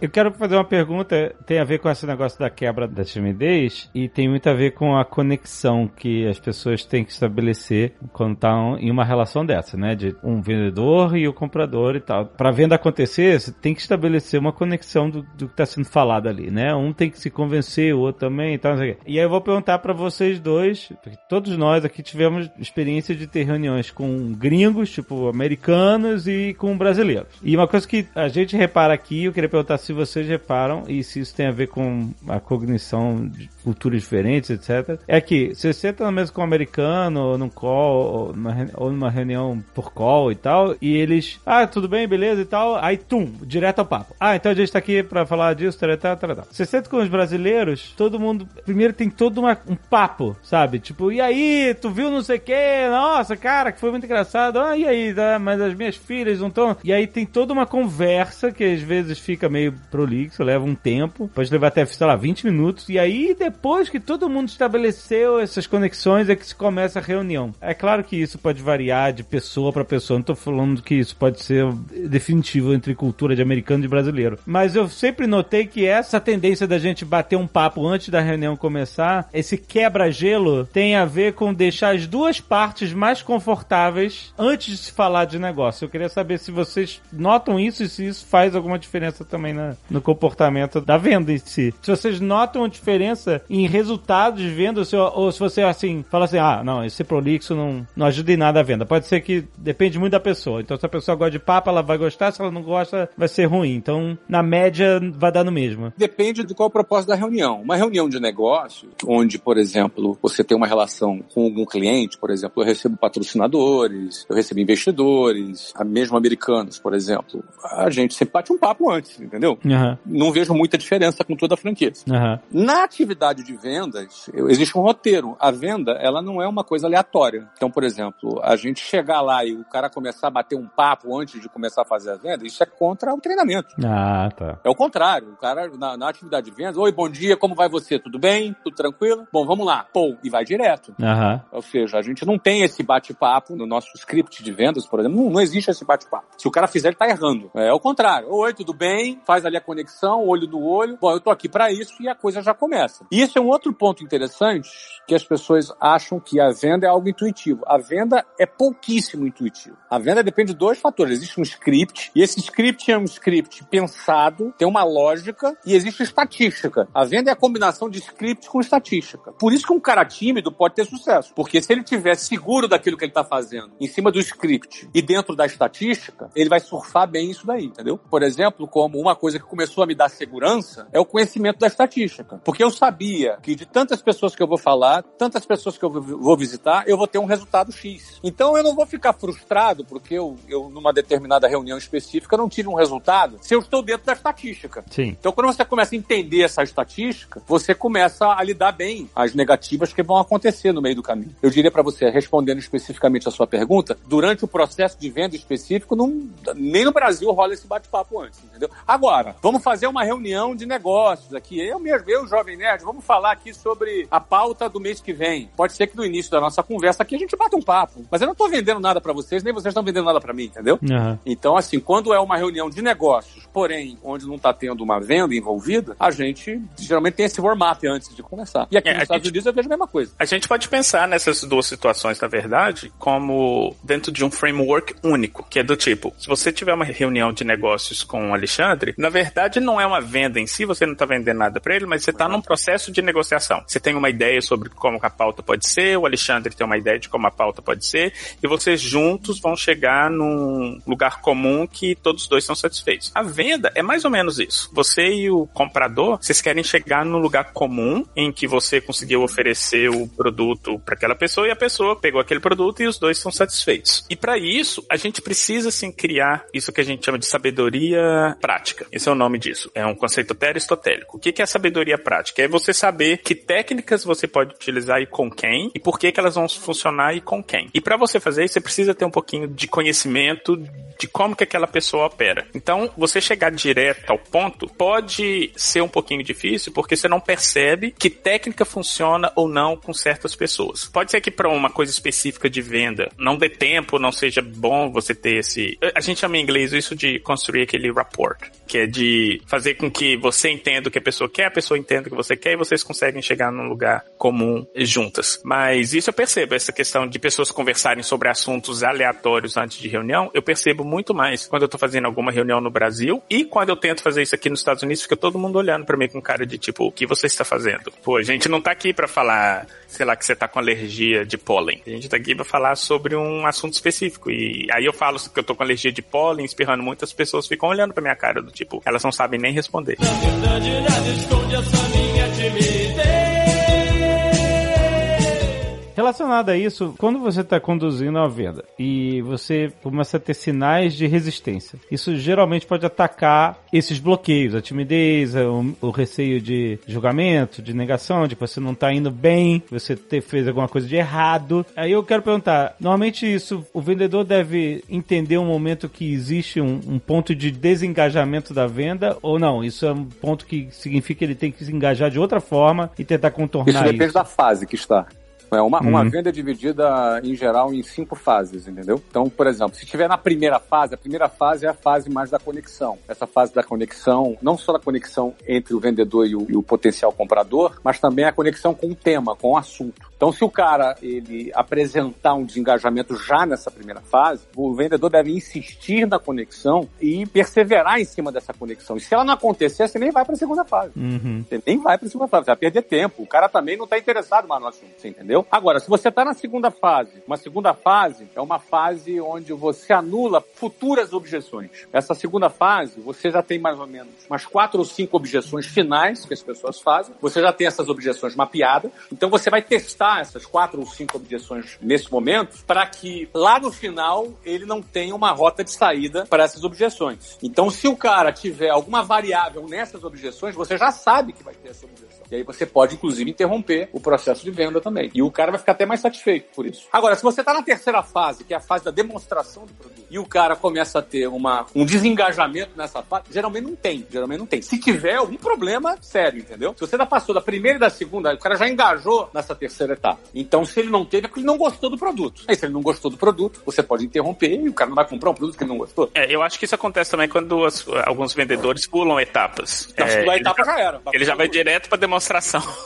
[SPEAKER 2] Eu quero fazer uma pergunta, tem a ver com esse negócio da quebra da timidez e tem muito a ver com a conexão que as pessoas têm que estabelecer quando estão em uma relação dessa, né? De um vendedor e o comprador e tal. Para venda acontecer, você tem que estabelecer uma conexão do, do que está sendo falado ali, né? Um tem que se convencer, o outro também e tal. E aí eu vou perguntar para vocês dois, porque todos nós aqui tivemos experiência de ter reuniões com gringos, tipo americanos e com brasileiros. E uma coisa que a gente repara aqui, eu queria perguntar se vocês reparam e se isso tem a ver com a cognição de culturas diferentes, etc. É que se você tá na mesa com um americano, ou num call, ou numa, ou numa reunião por call e tal, e eles, ah, tudo bem, beleza e tal, aí tum, direto ao papo. Ah, então a gente tá aqui pra falar disso, tal, tal, tal, tal. Você senta com os brasileiros, todo mundo, primeiro tem todo uma, um papo, sabe? Tipo, e aí, tu viu não sei o que, nossa, cara, que foi muito engraçado, ah, e aí, tá, mas as minhas filhas não estão... E aí tem toda uma conversa que às vezes fica meio prolixo, leva um tempo, pode levar até, sei lá, 20 minutos, e aí depois que todo mundo estabeleceu essas conexões é que se começa a reunião. É claro que isso pode variar de pessoa para pessoa, não tô falando que isso pode ser definitivo entre cultura de americano e brasileiro, mas eu sempre notei que essa tendência da gente bater um papo antes da reunião começar, esse quebra-gelo tem a ver com deixar as duas partes mais confortáveis antes de se falar de negócio. Eu queria saber se vocês notam isso e se isso faz alguma diferença também na, no comportamento da venda em si. Se vocês notam a diferença em resultados de venda, ou se, ou se você assim fala assim, ah, não, esse prolixo não, não ajuda em nada a venda. Pode ser que depende muito da pessoa. Então, se a pessoa gosta de papo, ela vai gostar. Se ela não gosta, vai ser ruim. Então, na média, vai dar no mesmo.
[SPEAKER 4] Depende de qual é o propósito da reunião. Uma reunião de negócio, onde, por exemplo, você tem uma relação com algum cliente, por exemplo, eu recebo patrocinadores, eu recebo investidores, mesmo americanos, por exemplo. A gente sempre bate um papo antes, entendeu?
[SPEAKER 2] Uhum.
[SPEAKER 4] Não vejo muita diferença com toda a franquia.
[SPEAKER 2] Uhum.
[SPEAKER 4] Na atividade de vendas, existe um roteiro. A venda, ela não é uma coisa aleatória. Então, por exemplo, a gente chegar lá e o cara começar a bater um papo antes de começar a fazer a venda, isso é contra o treinamento.
[SPEAKER 2] Ah, tá.
[SPEAKER 4] É o contrário. O cara, na, na atividade de vendas, oi, bom dia, como vai você? Tudo bem? Tudo tranquilo? Bom, vamos lá. Pô, e vai direto.
[SPEAKER 2] Uhum.
[SPEAKER 4] Ou seja, a gente não tem esse bate-papo no nosso script de vendas, por exemplo. Não, não existe esse bate-papo. Se o cara fizer, ele tá errando. É, é o contrário. Oi, tudo bem? Faz ali a conexão, olho no olho. Bom, eu tô aqui para isso e a coisa já começa. E isso é um outro ponto interessante que as pessoas acham que a venda é algo intuitivo. A venda é pouquíssimo intuitivo. A venda depende de dois fatores. Existe um script, e esse script é um script pensado, tem uma lógica, e existe estatística. A venda é a combinação de script com estatística. Por isso que um cara tímido pode ter sucesso. Porque se ele tiver seguro daquilo que ele está fazendo, em cima do script e dentro da estatística, ele vai surfar bem isso daí, entendeu? Por exemplo, como uma coisa que começou a me dar segurança é o conhecimento da estatística. Porque eu sabia que de tantas pessoas que eu vou falar, tantas pessoas que eu vou visitar, eu vou ter um resultado X. Então eu não vou ficar frustrado porque eu, eu numa determinada reunião específica, não tive um resultado se eu estou dentro da estatística.
[SPEAKER 2] Sim.
[SPEAKER 4] Então quando você começa a entender essa estatística, você começa a lidar bem as negativas que vão acontecer no meio do caminho. Eu diria para você, respondendo especificamente a sua pergunta, durante o processo de venda específico, não, nem no Brasil rola esse bate-papo antes, entendeu? Agora, vamos fazer uma reunião de negócios aqui. Eu mesmo, eu, Jovem Nerd, vamos falar aqui sobre a pauta do mês que vem. Pode ser que no início da nossa conversa aqui a gente bata um papo. Mas eu não tô vendendo nada para vocês, nem vocês estão vendendo nada para mim, entendeu?
[SPEAKER 2] Uhum.
[SPEAKER 4] Então, assim, quando é uma reunião de negócios, porém, onde não tá tendo uma venda envolvida, a gente geralmente tem esse formato antes de começar. E aqui
[SPEAKER 3] É,
[SPEAKER 4] nos
[SPEAKER 3] a
[SPEAKER 4] Estados
[SPEAKER 3] gente-
[SPEAKER 4] Unidos eu vejo a mesma coisa.
[SPEAKER 3] A gente pode pensar nessas duas situações, na verdade, como dentro de um framework único, que é do tipo, se você tiver uma reunião de negócios com o Alexandre, na verdade não é uma venda em si, você não está vendendo nada para ele, mas você está num processo de negociação. Você tem uma ideia sobre como a pauta pode ser, o Alexandre tem uma ideia de como a pauta pode ser, e vocês juntos vão chegar num lugar comum que todos os dois são satisfeitos. A venda é mais ou menos isso. Você e o comprador, vocês querem chegar num lugar comum em que você conseguiu oferecer o produto para aquela pessoa e a pessoa pegou aquele produto e os dois são satisfeitos. E para isso, a gente precisa sim criar isso que a gente chama de sabedoria prática. É o nome disso. É um conceito até aristotélico. O que que é sabedoria prática? É você saber que técnicas você pode utilizar e com quem e por que que elas vão funcionar e com quem. E para você fazer isso, você precisa ter um pouquinho de conhecimento de como que aquela pessoa opera. Então, você chegar direto ao ponto pode ser um pouquinho difícil porque você não percebe que técnica funciona ou não com certas pessoas. Pode ser que para uma coisa específica de venda não dê tempo, não seja bom você ter esse. A gente chama em inglês isso de construir aquele rapport, que é de fazer com que você entenda o que a pessoa quer, a pessoa entenda o que você quer e vocês conseguem chegar num lugar comum juntas. Mas isso eu percebo, essa questão de pessoas conversarem sobre assuntos aleatórios antes de reunião, eu percebo muito mais quando eu tô fazendo alguma reunião no Brasil e quando eu tento fazer isso aqui nos Estados Unidos, fica todo mundo olhando pra mim com cara de tipo, o que você está fazendo? Pô, a gente não tá aqui pra falar, sei lá, que você tá com alergia de pólen. A gente tá aqui pra falar sobre um assunto específico. E aí eu falo que eu tô com alergia de pólen, espirrando muito, as pessoas ficam olhando pra minha cara do tipo, elas não sabem nem responder.
[SPEAKER 2] Relacionado a isso, quando você está conduzindo a venda e você começa a ter sinais de resistência, isso geralmente pode atacar esses bloqueios, a timidez, o, o receio de julgamento, de negação, de que você não está indo bem, você ter, fez alguma coisa de errado. Aí eu quero perguntar, normalmente isso, o vendedor deve entender um momento que existe um, um ponto de desengajamento da venda ou não? Isso é um ponto que significa que ele tem que se engajar de outra forma e tentar contornar
[SPEAKER 4] isso. Depende
[SPEAKER 2] isso.
[SPEAKER 4] da fase que está. É uma, uhum. uma venda dividida, em geral, em cinco fases, entendeu? Então, por exemplo, se estiver na primeira fase, a primeira fase é a fase mais da conexão. Essa fase da conexão, não só da conexão entre o vendedor e o, e o potencial comprador, mas também a conexão com o tema, com o assunto. Então, se o cara ele apresentar um desengajamento já nessa primeira fase, o vendedor deve insistir na conexão e perseverar em cima dessa conexão. E se ela não acontecer, você nem vai para a segunda fase.
[SPEAKER 2] Uhum.
[SPEAKER 4] Você nem vai para a segunda fase, você vai perder tempo. O cara também não está interessado mais no assunto, você entendeu? Agora, se você está na segunda fase, uma segunda fase é uma fase onde você anula futuras objeções. Essa segunda fase, você já tem mais ou menos umas quatro ou cinco objeções finais que as pessoas fazem. Você já tem essas objeções mapeadas. Então, você vai testar essas quatro ou cinco objeções nesse momento para que lá no final ele não tenha uma rota de saída para essas objeções. Então, se o cara tiver alguma variável nessas objeções, você já sabe que vai ter essa objeção. E aí você pode, inclusive, interromper o processo de venda também. E o cara vai ficar até mais satisfeito por isso. Agora, se você está na terceira fase, que é a fase da demonstração do produto, e o cara começa a ter uma, um desengajamento nessa fase, geralmente não tem. Geralmente não tem. Se tiver algum problema, sério, entendeu? Se você já passou da primeira e da segunda, o cara já engajou nessa terceira etapa. Então, se ele não teve, é porque ele não gostou do produto. Aí, se ele não gostou do produto, você pode interromper e o cara não vai comprar um produto que ele não gostou.
[SPEAKER 3] É, eu acho que isso acontece também quando as, alguns vendedores pulam etapas.
[SPEAKER 4] Na
[SPEAKER 3] é,
[SPEAKER 4] etapa já, era.
[SPEAKER 3] Ele já vai direto pra demonstração.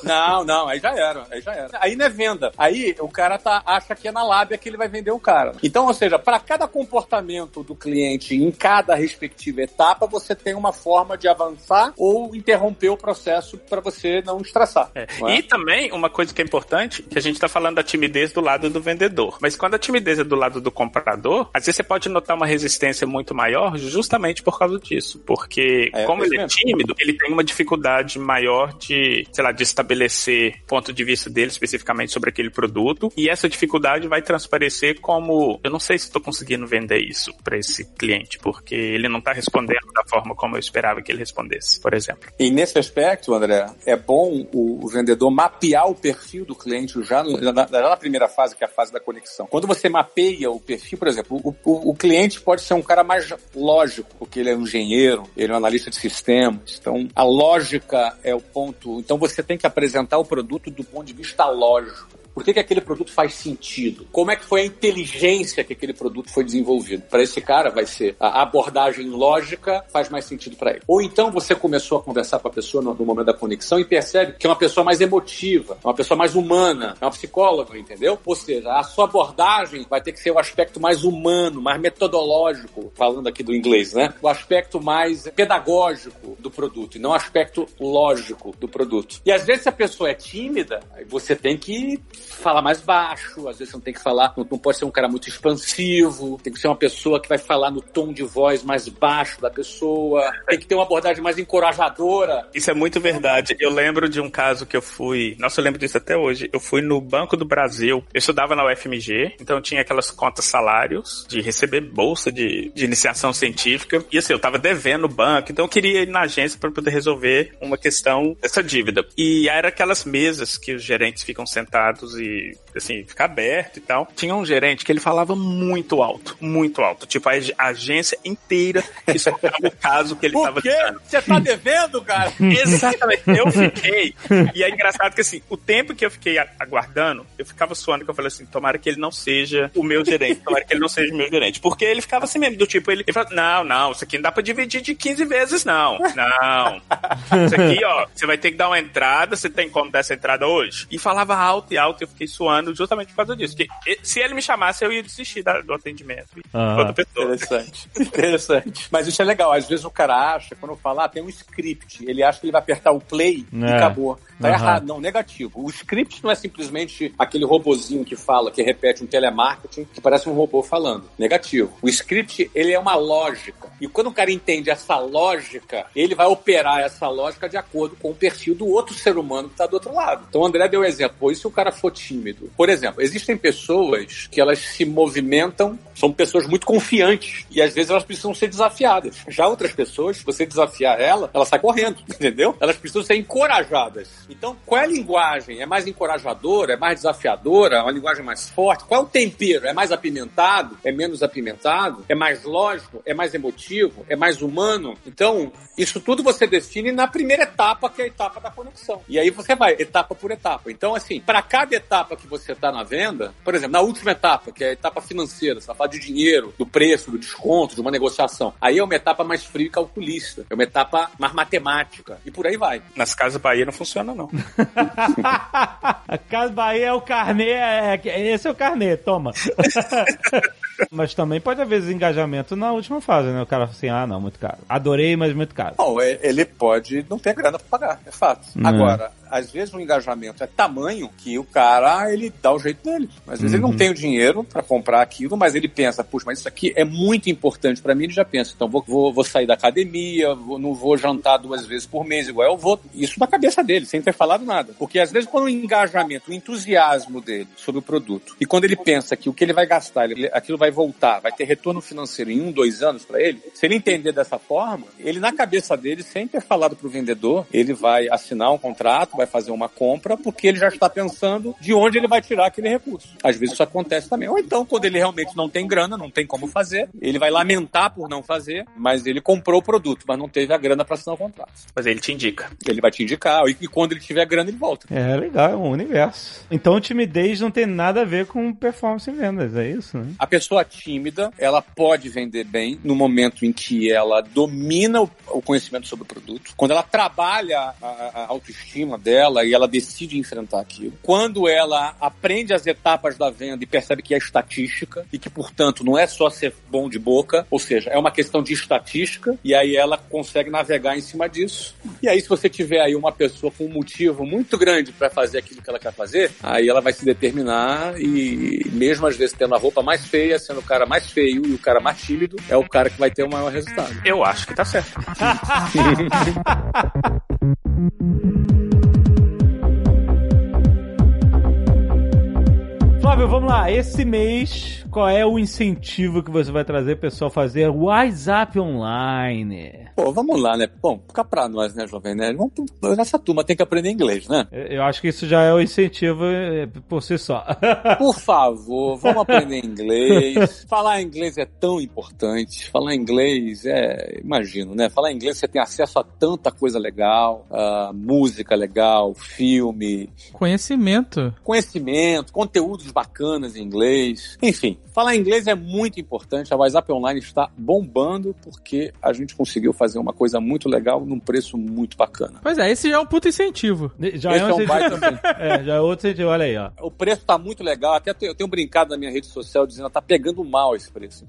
[SPEAKER 4] Não, não, aí já era. Aí já era. Aí não é venda. Aí o cara tá, acha que é na lábia que ele vai vender o cara. Então, ou seja, para cada comportamento do cliente em cada respectiva etapa, você tem uma forma de avançar ou interromper o processo para você não estressar.
[SPEAKER 3] É.
[SPEAKER 4] Não é?
[SPEAKER 3] E também, uma coisa que é importante, que a gente está falando da timidez do lado do vendedor. Mas quando a timidez é do lado do comprador, às vezes você pode notar uma resistência muito maior justamente por causa disso. Porque,
[SPEAKER 4] É,
[SPEAKER 3] como
[SPEAKER 4] é
[SPEAKER 3] ele é
[SPEAKER 4] mesmo.
[SPEAKER 3] tímido, ele tem uma dificuldade maior de, sei lá, de estabelecer ponto de vista dele especificamente sobre aquele produto. E essa dificuldade vai transparecer como, eu não sei se estou conseguindo vender isso para esse cliente, porque ele não está respondendo da forma como eu esperava que ele respondesse, por exemplo.
[SPEAKER 4] E nesse aspecto, André, é bom o, o vendedor mapear o perfil do cliente já, no- já na, já na primeira fase, que é a fase da conexão. Quando você mapeia o perfil, por exemplo, o, o- o cliente pode ser um cara mais lógico, porque ele é um engenheiro, ele é um analista de sistemas. Então, a lógica é o ponto. Então, você tem que apresentar o produto do ponto de vista lógico. Por que, que aquele produto faz sentido? Como é que foi a inteligência que aquele produto foi desenvolvido? Para esse cara vai ser a abordagem lógica faz mais sentido para ele. Ou então você começou a conversar com a pessoa no, no momento da conexão e percebe que é uma pessoa mais emotiva, é uma pessoa mais humana, é uma psicóloga, entendeu? Ou seja, a sua abordagem vai ter que ser o aspecto mais humano, mais metodológico, falando aqui do inglês, né? O aspecto mais pedagógico do produto e não o aspecto lógico do produto. E às vezes se a pessoa é tímida, você tem que falar mais baixo, às vezes você não tem que falar, não, não pode ser um cara muito expansivo, tem que ser uma pessoa que vai falar no tom de voz mais baixo da pessoa, tem que ter uma abordagem mais encorajadora.
[SPEAKER 3] Isso é muito verdade. Eu lembro de um caso que eu fui. Nossa, eu lembro disso até hoje. Eu fui no Banco do Brasil. Eu estudava na UFMG, então tinha aquelas contas salários de receber bolsa de, de iniciação científica. E assim, eu tava devendo o banco, então eu queria ir na agência para poder resolver uma questão dessa dívida. E era aquelas mesas que os gerentes ficam sentados e, assim, fica aberto e tal. Tinha um gerente que ele falava muito alto, muito alto. Tipo, a ag- a agência inteira escutava o caso que ele
[SPEAKER 4] Por
[SPEAKER 3] tava
[SPEAKER 4] quê? Você tá devendo, cara?
[SPEAKER 3] Exatamente. Eu fiquei. E é engraçado que assim, o tempo que eu fiquei aguardando, eu ficava suando que eu falei assim, tomara que ele não seja o meu gerente, tomara que ele não seja o meu gerente. Porque ele ficava assim mesmo, do tipo, ele, ele falava, não, não, isso aqui não dá pra dividir de 15 vezes, não. Não. Isso aqui, ó, você vai ter que dar uma entrada, você tem como dar essa entrada hoje? E falava alto e alto, eu fiquei suando justamente por causa disso. Porque e- se ele me chamasse, eu ia desistir da- do atendimento. Outra pessoa.
[SPEAKER 4] Interessante. Interessante. Mas isso é legal. Às vezes o cara acha, quando eu falar, tem um script. Ele acha que ele vai apertar o play e
[SPEAKER 2] É.
[SPEAKER 4] acabou. Tá
[SPEAKER 2] Aham.
[SPEAKER 4] errado, não, negativo. O script não é simplesmente aquele robozinho que fala, que repete um telemarketing, que parece um robô falando. Negativo. O script, ele é uma lógica. E quando o cara entende essa lógica, ele vai operar essa lógica de acordo com o perfil do outro ser humano que está do outro lado. Então o André deu um exemplo. E se o cara for tímido? Por exemplo, existem pessoas que elas se movimentam, são pessoas muito confiantes e às vezes elas precisam ser desafiadas. Já outras pessoas, se você desafiar ela, ela sai correndo, entendeu? Elas precisam ser encorajadas. Então, qual é a linguagem? É mais encorajadora? É mais desafiadora? É uma linguagem mais forte? Qual é o tempero? É mais apimentado? É menos apimentado? É mais lógico? É mais emotivo? É mais humano? Então, isso tudo você define na primeira etapa, que é a etapa da conexão. E aí você vai etapa por etapa. Então, assim, para cada etapa que você está na venda, por exemplo, na última etapa, que é a etapa financeira, você vai falar de dinheiro, do preço, do desconto, de uma negociação. Aí é uma etapa mais fria e calculista. É uma etapa mais matemática. E por aí vai.
[SPEAKER 3] Nas casas Bahia não funciona, não.
[SPEAKER 2] a Casa Bahia é o carnê, é, esse é o carnê, toma. mas também pode haver desengajamento na última fase, né? O cara fala assim, ah, não, muito caro. Adorei, mas muito caro.
[SPEAKER 4] Bom, ele pode não ter grana pra pagar, é fato. Agora, às vezes o engajamento é tamanho que o cara, ele dá o jeito dele. Às vezes uhum. ele não uhum. tem o dinheiro para comprar aquilo, mas ele pensa, puxa, mas isso aqui é muito importante para mim, ele já pensa, então vou, vou, vou sair da academia, vou, não vou jantar duas vezes por mês, igual eu vou. Isso na cabeça dele, sem ter falado nada. Porque às vezes quando o engajamento, o entusiasmo dele sobre o produto, e quando ele pensa que o que ele vai gastar, ele, aquilo vai voltar, vai ter retorno financeiro em um, dois anos para ele, se ele entender dessa forma, ele na cabeça dele, sem ter falado pro vendedor, ele vai assinar um contrato, vai fazer uma compra porque ele já está pensando de onde ele vai tirar aquele recurso. Às vezes isso acontece também. Ou então, quando ele realmente não tem grana, não tem como fazer, ele vai lamentar por não fazer, mas ele comprou o produto, mas não teve a grana para assinar o contrato.
[SPEAKER 3] Mas ele te indica.
[SPEAKER 4] Ele vai te indicar, e quando ele tiver grana, ele volta.
[SPEAKER 2] É legal, é um universo. Então, timidez não tem nada a ver com performance em vendas, é isso, né?
[SPEAKER 4] A pessoa tímida, ela pode vender bem no momento em que ela domina o conhecimento sobre o produto, quando ela trabalha a, autoestima dela e ela decide enfrentar aquilo. Quando ela aprende as etapas da venda e percebe que é estatística e que, portanto, não é só ser bom de boca, ou seja, é uma questão de estatística e aí ela consegue navegar em cima disso. E aí, se você tiver aí uma pessoa com um motivo muito grande para fazer aquilo que ela quer fazer, aí ela vai se determinar e, mesmo às vezes tendo a roupa mais feia, sendo o cara mais feio e o cara mais tímido, é o cara que vai ter o maior resultado.
[SPEAKER 3] Eu acho que tá certo.
[SPEAKER 2] Flávio, vamos lá. Esse mês, qual é o incentivo que você vai trazer pessoal fazer WhatsApp online?
[SPEAKER 4] Pô, vamos lá, né? Bom, fica pra nós, né, Jovem Nerd? Vamos, essa turma tem que aprender inglês, né?
[SPEAKER 2] Eu acho que isso já é o incentivo é, por si só.
[SPEAKER 4] Por favor, vamos aprender inglês. Falar inglês é tão importante. Falar inglês é, imagino, né? Falar inglês você tem acesso a tanta coisa legal, uh, música legal, filme.
[SPEAKER 5] Conhecimento.
[SPEAKER 4] Conhecimento, conteúdos bacanas em inglês. Enfim, falar inglês é muito importante. A WhatsApp Online está bombando porque a gente conseguiu fazer uma coisa muito legal num preço muito bacana.
[SPEAKER 5] Pois é, esse já é um puto incentivo.
[SPEAKER 2] Já esse é um, incentivo. é, já é outro incentivo, olha aí, ó.
[SPEAKER 4] O preço tá muito legal. Até eu tenho brincado na minha rede social dizendo que tá pegando mal esse preço,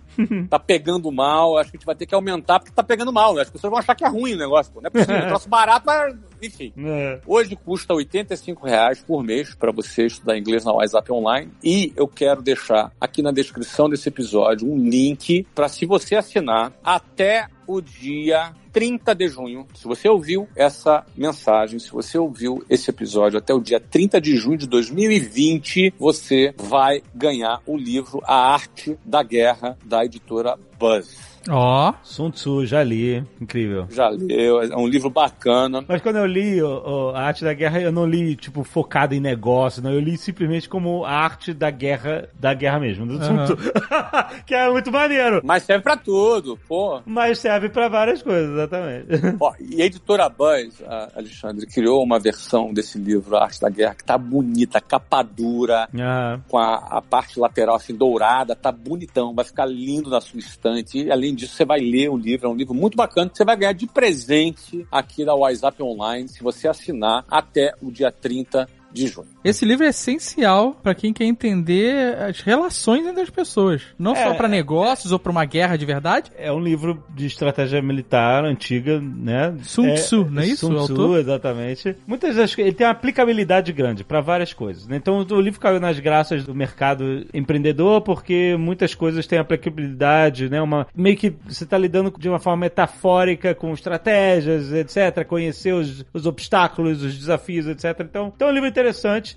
[SPEAKER 4] tá pegando mal, acho que a gente vai ter que aumentar porque tá pegando mal, né? As pessoas vão achar que é ruim o negócio, pô. Não é possível, é um troço barato, mas enfim. É. Hoje custa 85 reais por mês para você estudar inglês na WhatsApp Online e eu quero deixar aqui na descrição desse episódio um link para se você assinar até o dia 30 de junho. Se você ouviu essa mensagem, se você ouviu esse episódio até o dia 30 de junho de 2020, você vai ganhar o livro A Arte da Guerra da editora Buzz.
[SPEAKER 2] Ó. Oh. Sun Tzu, já li. Incrível.
[SPEAKER 4] Já li. É um livro bacana.
[SPEAKER 2] Mas quando eu li o, o, A Arte da Guerra, eu não li, tipo, focado em negócio, não. Eu li simplesmente como a arte da guerra, da guerra mesmo, do Sun Tzu. que é muito maneiro.
[SPEAKER 4] Mas serve pra tudo, pô.
[SPEAKER 2] Mas serve pra várias coisas, exatamente.
[SPEAKER 4] Ó, e a editora Buzz, a Alexandre, criou uma versão desse livro, A Arte da Guerra, que tá bonita, capa dura, ah. com a, a parte lateral assim dourada, tá bonitão, vai ficar lindo na sua estante. E, além disso, você vai ler o livro, é um livro muito bacana, que você vai ganhar de presente aqui da WhatsApp Online, se você assinar até o dia 30 de junho.
[SPEAKER 5] Esse livro é essencial para quem quer entender as relações entre as pessoas. Não
[SPEAKER 2] É,
[SPEAKER 5] só para negócios ou para uma guerra de verdade.
[SPEAKER 2] É um livro de estratégia militar antiga, né?
[SPEAKER 5] Sun
[SPEAKER 2] É-
[SPEAKER 5] Tzu, não é isso,
[SPEAKER 2] Sun Tzu,
[SPEAKER 5] autor?
[SPEAKER 2] exatamente. Muitas das. Ele tem uma aplicabilidade grande para várias coisas. né? Então o livro caiu nas graças do mercado empreendedor porque muitas coisas têm aplicabilidade, né? Uma, meio que você está lidando de uma forma metafórica com estratégias, etc. Conhecer os, os obstáculos, os desafios, etc. Então, então é um livro interessante.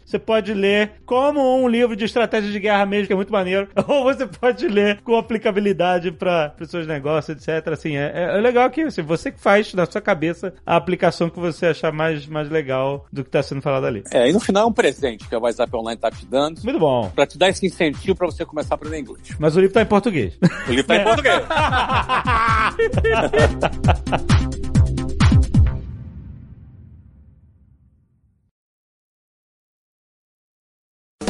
[SPEAKER 2] Você pode ler como um livro de estratégia de guerra mesmo, que é muito maneiro. Ou você pode ler com aplicabilidade para os seus negócios, etc. Assim, é, é legal que assim, você que faz na sua cabeça a aplicação que você achar mais, mais legal do que está sendo falado ali.
[SPEAKER 4] É, e no final é um presente que a WhatsApp Online tá te dando
[SPEAKER 2] Muito bom.
[SPEAKER 4] pra te dar esse incentivo pra você começar a aprender inglês.
[SPEAKER 2] Mas o livro tá em português.
[SPEAKER 4] O livro tá em português.